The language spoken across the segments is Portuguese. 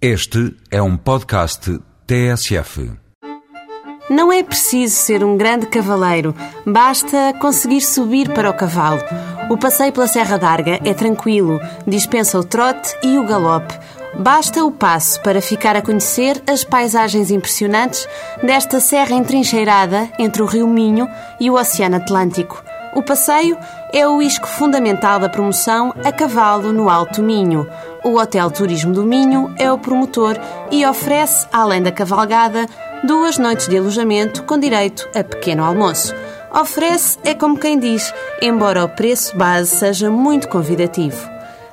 Este é um podcast TSF. Não é preciso ser um grande cavaleiro, basta conseguir subir para o cavalo. O passeio pela Serra d'Arga é tranquilo, dispensa o trote e o galope. Basta o passo para ficar a conhecer as paisagens impressionantes desta serra entrincheirada entre o Rio Minho e o Oceano Atlântico. O passeio é o isco fundamental da promoção a cavalo no Alto Minho. O Hotel Turismo do Minho é o promotor e oferece, além da cavalgada, duas noites de alojamento com direito a pequeno almoço. Oferece é como quem diz, embora o preço base seja muito convidativo.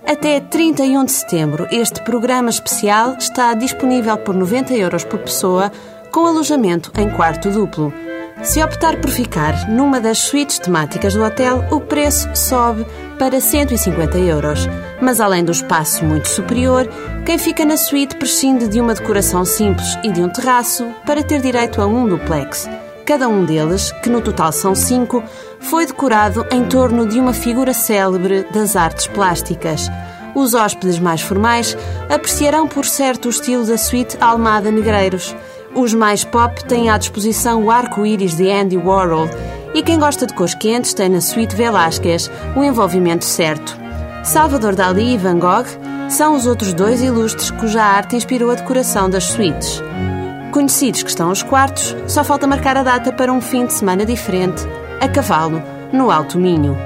Até 31 de setembro, este programa especial está disponível por 90 euros por pessoa, com alojamento em quarto duplo. Se optar por ficar numa das suítes temáticas do hotel, o preço sobe para 150 euros. Mas além do espaço muito superior, quem fica na suíte prescinde de uma decoração simples e de um terraço para ter direito a um duplex. Cada um deles, que no total são cinco, foi decorado em torno de uma figura célebre das artes plásticas. Os hóspedes mais formais apreciarão por certo o estilo da suíte Almada Negreiros. Os mais pop têm à disposição o arco-íris de Andy Warhol e quem gosta de cores quentes tem na suíte Velázquez o envolvimento certo. Salvador Dalí e Van Gogh são os outros dois ilustres cuja arte inspirou a decoração das suítes. Conhecidos que estão aos quartos, só falta marcar a data para um fim de semana diferente, a cavalo, no Alto Minho.